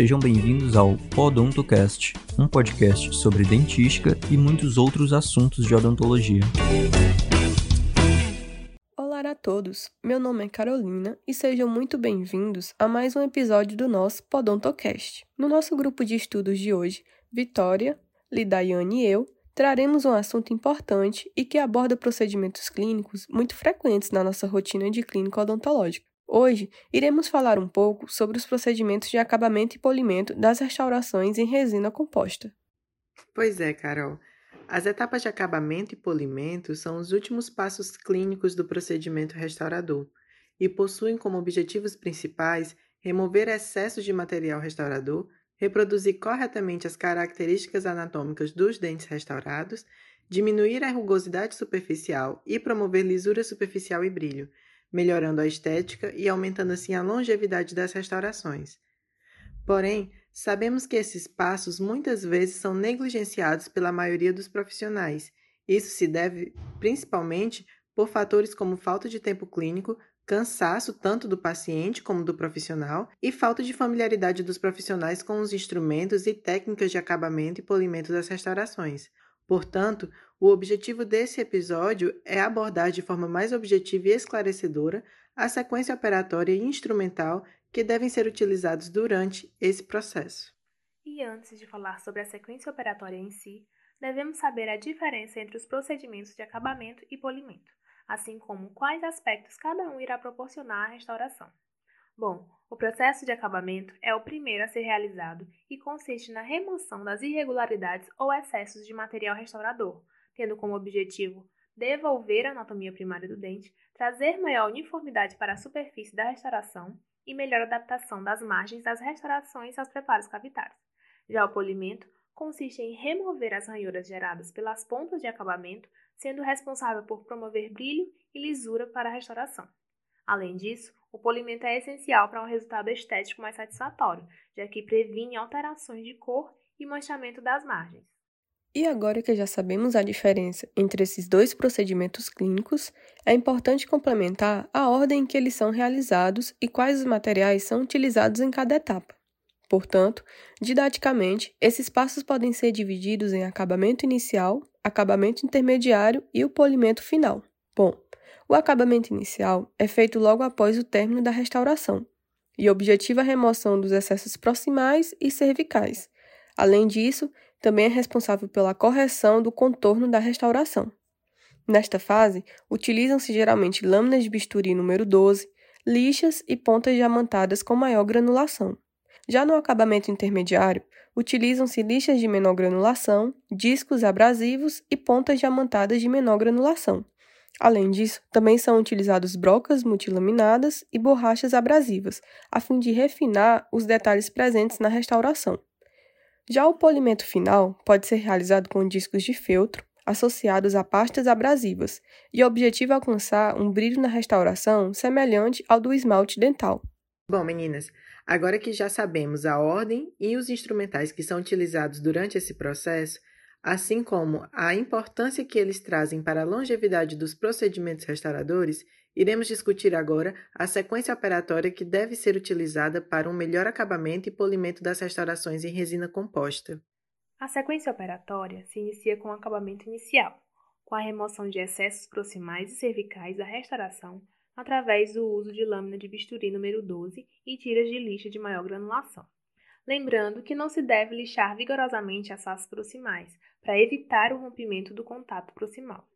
Sejam bem-vindos ao Podontocast, um podcast sobre dentística e muitos outros assuntos de odontologia. Olá a todos, meu nome é Carolina e sejam muito bem-vindos a mais um episódio do nosso Podontocast. No nosso grupo de estudos de hoje, Vitória, Lidaiane e eu traremos um assunto importante e que aborda procedimentos clínicos muito frequentes na nossa rotina de clínica odontológica. Hoje, iremos falar um pouco sobre os procedimentos de acabamento e polimento das restaurações em resina composta. Pois é, Carol. As etapas de acabamento e polimento são os últimos passos clínicos do procedimento restaurador e possuem como objetivos principais remover excessos de material restaurador, reproduzir corretamente as características anatômicas dos dentes restaurados, diminuir a rugosidade superficial e promover lisura superficial e brilho, melhorando a estética e aumentando assim a longevidade das restaurações. Porém, sabemos que esses passos muitas vezes são negligenciados pela maioria dos profissionais. Isso se deve principalmente por fatores como falta de tempo clínico, cansaço tanto do paciente como do profissional e falta de familiaridade dos profissionais com os instrumentos e técnicas de acabamento e polimento das restaurações. Portanto, o objetivo desse episódio é abordar de forma mais objetiva e esclarecedora a sequência operatória e instrumental que devem ser utilizados durante esse processo. E antes de falar sobre a sequência operatória em si, devemos saber a diferença entre os procedimentos de acabamento e polimento assim como quais aspectos cada um irá proporcionar à restauração. Bom, o processo de acabamento é o primeiro a ser realizado e consiste na remoção das irregularidades ou excessos de material restaurador, tendo como objetivo devolver a anatomia primária do dente, trazer maior uniformidade para a superfície da restauração e melhor adaptação das margens das restaurações aos preparos cavitários. Já o polimento consiste em remover as ranhuras geradas pelas pontas de acabamento, sendo responsável por promover brilho e lisura para a restauração. Além disso, o polimento é essencial para um resultado estético mais satisfatório, já que previne alterações de cor e manchamento das margens. E agora que já sabemos a diferença entre esses dois procedimentos clínicos, é importante complementar a ordem em que eles são realizados e quais os materiais são utilizados em cada etapa. Portanto, didaticamente, esses passos podem ser divididos em acabamento inicial, acabamento intermediário e o polimento final. Bom, o acabamento inicial é feito logo após o término da restauração e objetiva a remoção dos excessos proximais e cervicais. Além disso, também é responsável pela correção do contorno da restauração. Nesta fase, utilizam-se geralmente lâminas de bisturi número 12, lixas e pontas diamantadas com maior granulação. Já no acabamento intermediário, utilizam-se lixas de menor granulação, discos abrasivos e pontas diamantadas de menor granulação. Além disso, também são utilizados brocas multilaminadas e borrachas abrasivas, a fim de refinar os detalhes presentes na restauração. Já o polimento final pode ser realizado com discos de feltro associados a pastas abrasivas, e o objetivo é alcançar um brilho na restauração semelhante ao do esmalte dental. Bom, meninas, Agora que já sabemos a ordem e os instrumentais que são utilizados durante esse processo, assim como a importância que eles trazem para a longevidade dos procedimentos restauradores, iremos discutir agora a sequência operatória que deve ser utilizada para um melhor acabamento e polimento das restaurações em resina composta. A sequência operatória se inicia com o acabamento inicial, com a remoção de excessos proximais e cervicais da restauração através do uso de lâmina de bisturi número 12 e tiras de lixa de maior granulação. Lembrando que não se deve lixar vigorosamente as faces proximais, para evitar o rompimento do contato proximal.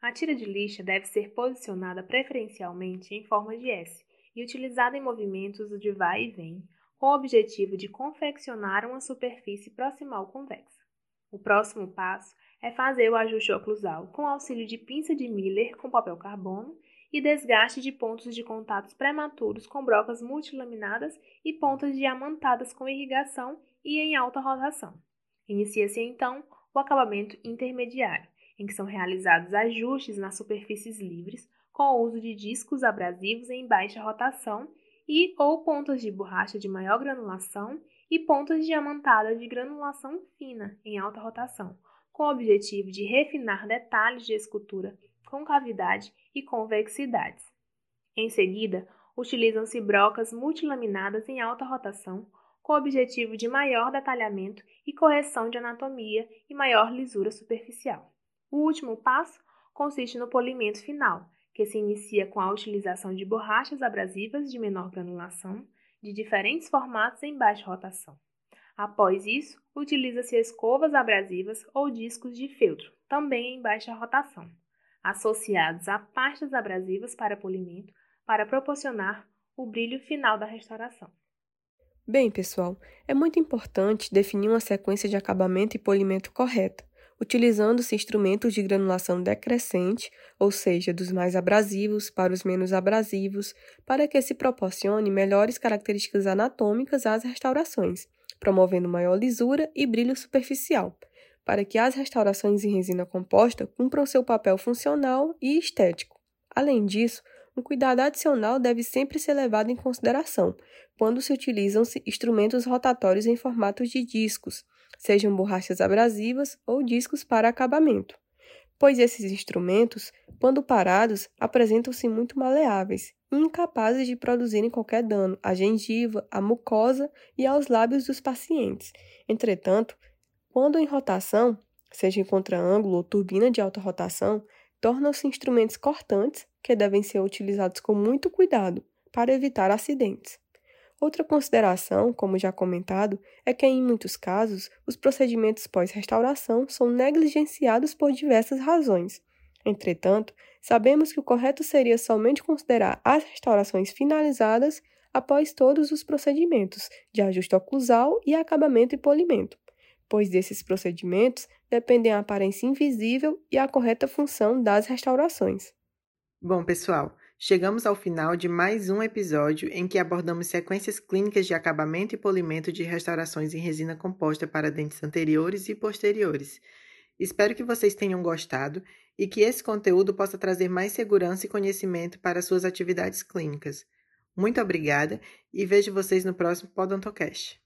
A tira de lixa deve ser posicionada preferencialmente em forma de S e utilizada em movimentos de vai e vem, com o objetivo de confeccionar uma superfície proximal convexa. O próximo passo é fazer o ajuste oclusal com auxílio de pinça de Miller com papel carbono e desgaste de pontos de contatos prematuros com brocas multilaminadas e pontas diamantadas com irrigação e em alta rotação. Inicia-se então o acabamento intermediário, em que são realizados ajustes nas superfícies livres com o uso de discos abrasivos em baixa rotação e ou pontas de borracha de maior granulação e pontas diamantadas de granulação fina em alta rotação, com o objetivo de refinar detalhes de escultura concavidade e convexidades. Em seguida, utilizam-se brocas multilaminadas em alta rotação com o objetivo de maior detalhamento e correção de anatomia e maior lisura superficial. O último passo consiste no polimento final, que se inicia com a utilização de borrachas abrasivas de menor granulação, de diferentes formatos em baixa rotação. Após isso, utiliza-se escovas abrasivas ou discos de feltro, também em baixa rotação, associados a pastas abrasivas para polimento, para proporcionar o brilho final da restauração. Bem, pessoal, é muito importante definir uma sequência de acabamento e polimento correta, utilizando-se instrumentos de granulação decrescente, ou seja, dos mais abrasivos para os menos abrasivos, para que se proporcione melhores características anatômicas às restaurações, promovendo maior lisura e brilho superficial, para que as restaurações em resina composta cumpram seu papel funcional e estético. Além disso, um cuidado adicional deve sempre ser levado em consideração quando se utilizam-se instrumentos rotatórios em formatos de discos, sejam borrachas abrasivas ou discos para acabamento, pois esses instrumentos, quando parados, apresentam-se muito maleáveis e incapazes de produzirem qualquer dano à gengiva, à mucosa e aos lábios dos pacientes. Entretanto, quando em rotação, seja em contraângulo ou turbina de alta rotação, tornam-se instrumentos cortantes que devem ser utilizados com muito cuidado para evitar acidentes. Outra consideração, como já comentado, é que em muitos casos os procedimentos pós-restauração são negligenciados por diversas razões. Entretanto, sabemos que o correto seria somente considerar as restaurações finalizadas após todos os procedimentos de ajuste oclusal e acabamento e polimento, pois desses procedimentos dependem a aparência invisível e a correta função das restaurações. Bom, pessoal, chegamos ao final de mais um episódio em que abordamos sequências clínicas de acabamento e polimento de restaurações em resina composta para dentes anteriores e posteriores. Espero que vocês tenham gostado e que esse conteúdo possa trazer mais segurança e conhecimento para suas atividades clínicas. Muito obrigada e vejo vocês no próximo Podontocast.